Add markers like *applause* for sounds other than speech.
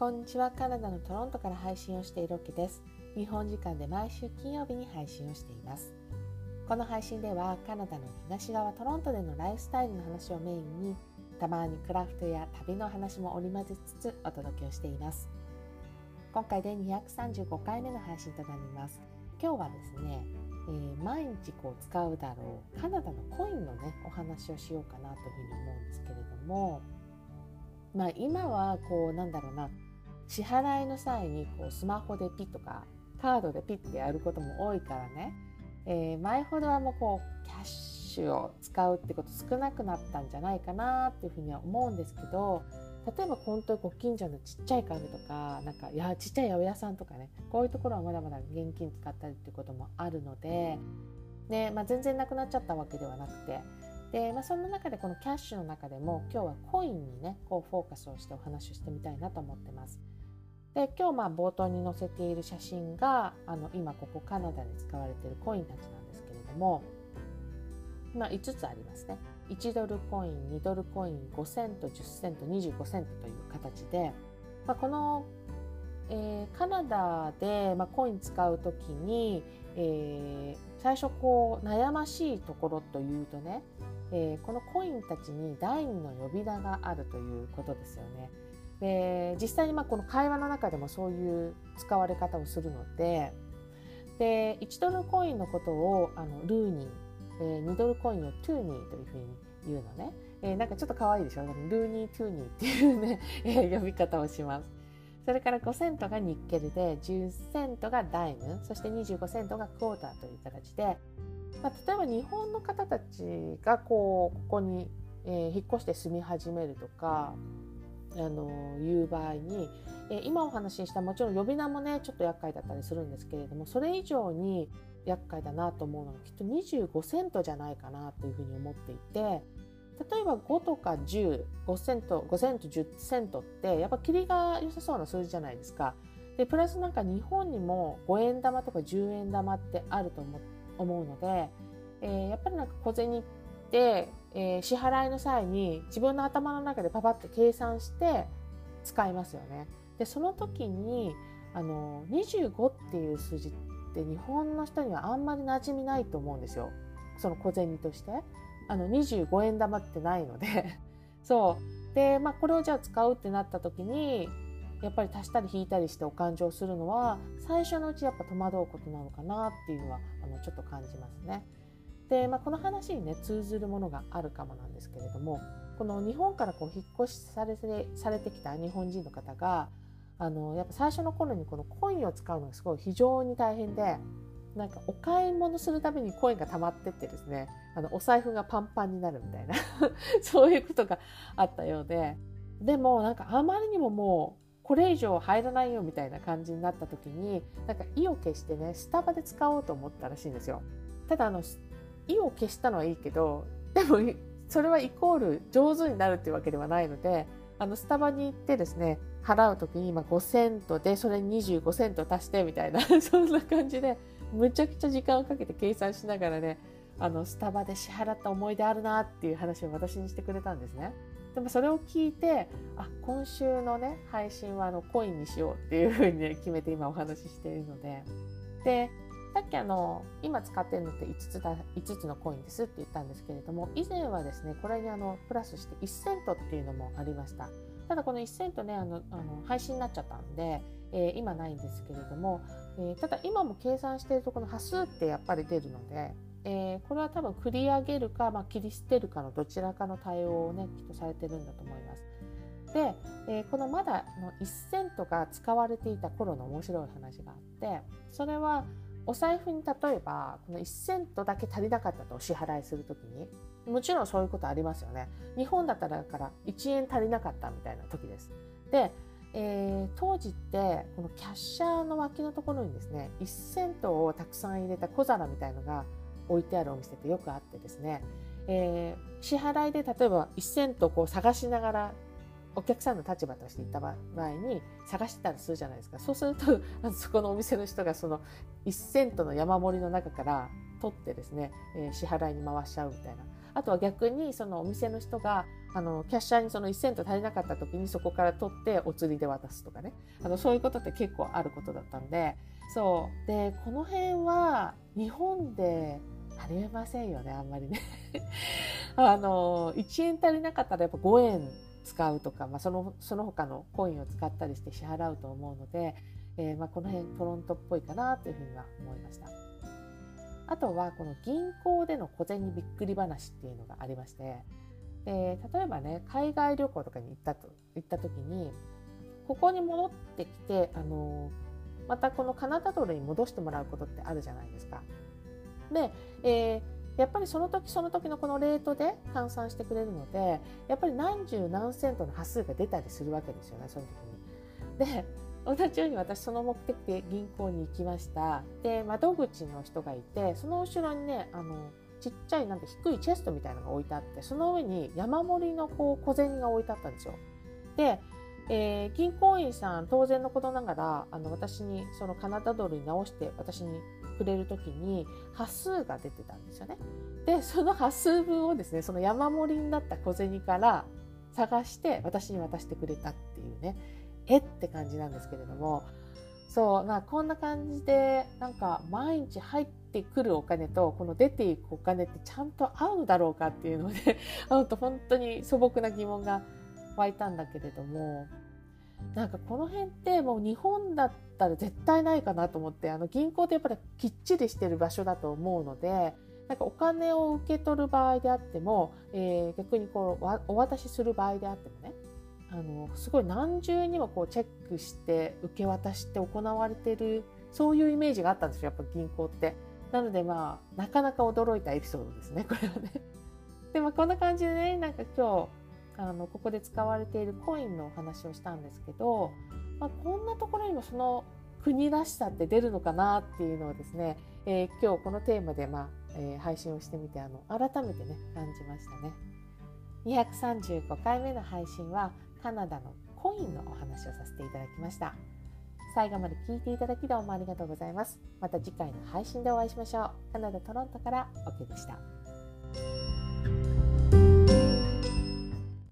こんにちは。カナダのトロントから配信をしているロケです。日本時間で毎週金曜日に配信をしています。この配信ではカナダの東側トロントでのライフスタイルの話をメインにたまにクラフトや旅の話も織り交ぜつつお届けをしています。今回で235回目の配信となります。今日はですね、えー、毎日こう使うだろうカナダのコインのねお話をしようかなというふうに思うんですけれどもまあ今はこうなんだろうな支払いの際にこうスマホでピッとかカードでピッてやることも多いからね、えー、前ほどはもうこうキャッシュを使うってこと少なくなったんじゃないかなっていうふうには思うんですけど例えば本当にご近所のちっちゃいカフェとかなんかいやちっちゃい八百屋さんとかねこういうところはまだまだ現金使ったりっていうこともあるのでで、まあ、全然なくなっちゃったわけではなくてで、まあ、そんな中でこのキャッシュの中でも今日はコインにねこうフォーカスをしてお話をしてみたいなと思ってます。で今日まあ冒頭に載せている写真があの今ここカナダで使われているコインたちなんですけれども、まあ、5つありますね1ドルコイン2ドルコイン5セント10セント25セントという形で、まあ、この、えー、カナダで、まあ、コイン使う時に、えー、最初こう悩ましいところというとね、えー、このコインたちに第二の呼び名があるということですよね。で実際にまあこの会話の中でもそういう使われ方をするのでで1ドルコインのことをあのルーニー、えー、2ドルコインをトゥーニーというふうに言うのね、えー、なんかちょっと可愛いでしょ？ルーニートゥーニーっていうね、えー、呼び方をします。それから5セントがニッケルで10セントがダイム。そして25セントがクォーターという形で、まあ、例えば日本の方たちがこうここに、えー、引っ越して住み始めるとかあのいう場合に、え今お話ししたもちろん呼び名もねちょっと厄介だったりするんですけれどもそれ以上に厄介だなと思うのがきっと25セントじゃないかなというふうに思っていて例えば5とか105セント5セント10セントってやっぱ切りが良さそうな数字じゃないですか。でプラスなんか日本にも5円玉とか10円玉ってあると思うので、えー、やっぱりなんか小銭ってえー、支払いの際に自分の頭の中でパパって計算して使いますよね。でその時にあの25っていう数字って日本の人にはあんまり馴染みないと思うんですよ。その小銭として。あの25円玉ってないので *laughs* そうで、まあ、これをじゃあ使うってなった時にやっぱり足したり引いたりしてお勘定するのは最初のうちやっぱ戸惑うことなのかなっていうのはあのちょっと感じますね。で、まあ、この話にね通ずるものがあるかもなんですけれどもこの日本からこう引っ越しされてされてきた日本人の方があのやっぱ最初の頃にこのコインを使うのがすごい非常に大変でなんかお買い物するためにコインが溜まってってですねあのお財布がパンパンになるみたいな *laughs* そういうことがあったようででもなんかあまりにももうこれ以上入らないよみたいな感じになった時になんか意を決してねスタバで使おうと思ったらしいんですよ。ただあの意を消したのはいいけどでもそれはイコール上手になるっていうわけではないのであのスタバに行ってですね払う時に今5セントでそれに25セント足してみたいな *laughs* そんな感じでむちゃくちゃ時間をかけて計算しながらねあのスタバで支払った思い出あるなっていう話を私にしてくれたんですね。でもそれを聞いてあ今週のね配信はあのコインにしようっていうふうに、ね、決めて今お話ししているのででさっきあの今使っているのって5つだ5つのコインですって言ったんですけれども以前はですねこれにあのプラスして1セントっていうのもありました。ただこの1セントねあのあの廃止になっちゃったんで、えー、今ないんですけれども、えー、ただ今も計算しているとこの端数ってやっぱり出るので、えー、これは多分繰り上げるか、まあ、切り捨てるかのどちらかの対応をねきっとされてるんだと思います。で、えー、このまだの1セントが使われていた頃の面白い話があってそれはお財布に例えばこの1セントだけ足りなかったとお支払いする時にもちろんそういうことありますよね。日本だったらだから1円足りなかったみたいな時です。で、えー、当時ってこのキャッシャーの脇のところにですね1セントをたくさん入れた小皿みたいのが置いてあるお店ってよくあってですね、えー、支払いで例えば1セントこう探しながらお客さんの立場として行った場合に探してたりするじゃないですか。そうすると *laughs* そこのお店の人がその1セントの山盛りの中から取ってですね、支払いに回しちゃうみたいな。あとは逆にそのお店の人があのキャッシャーにその1セント足りなかった時にそこから取ってお釣りで渡すとかね。あのそういうことって結構あることだったんで。そう。でこの辺は日本でありえませんよねあんまりね。*laughs* あの1円足りなかったらやっぱ5円使うとか、まあ、そのその他のコインを使ったりして支払うと思うので、えー、まあこの辺トロントっぽいかなというふうには思いました。あとはこの銀行での小銭びっくり話っていうのがありましてで例えばね海外旅行とかに行ったと行った時にここに戻ってきてあのまたこのカナダドルに戻してもらうことってあるじゃないですか。で、えー、やっぱりその時その時のこのレートで換算してくれるのでやっぱり何十何セントの端数が出たりするわけですよねその時に。で同じように私その目的で銀行に行きましたで窓口の人がいてその後ろにねあのちっちゃいなんか低いチェストみたいなのが置いてあってその上に山盛りのこう小銭が置いてあったんですよ。で、えー、銀行員さん当然のことながらあの私にそのカナダドルに直して私にくれる時に端数が出てたんですよね。でその *laughs* 端数分をですねその山盛りになった小銭から探して私に渡してくれたっていうねえって感じなんですけれどもそうまあこんな感じでなんか毎日入ってくるお金とこの出ていくお金ってちゃんと合うだろうかっていうので *laughs* あと本当に素朴な疑問が湧いたんだけれどもなんかこの辺ってもう日本だったら絶対ないかなと思ってあの銀行ってやっぱりきっちりしてる場所だと思うのでなんかお金を受け取る場合であっても、えー、逆にこうお渡しする場合であってもねあのすごい何重にもこうチェックして受け渡しって行われてるそういうイメージがあったんですよやっぱ銀行って。なのでまあなかなか驚いたエピソードですねこれはね。でまあこんな感じでねなんか今日あのここで使われているコインのお話をしたんですけど、まあ、こんなところにもその国らしさって出るのかなっていうのをですね、えー、今日このテーマで、まあえー、配信をしてみてあの改めてね感じましたね。235回目の配信はカナダのコインのお話をさせていただきました。最後まで聞いていただきどうもありがとうございます。また次回の配信でお会いしましょう。カナダ・トロントから OK でした。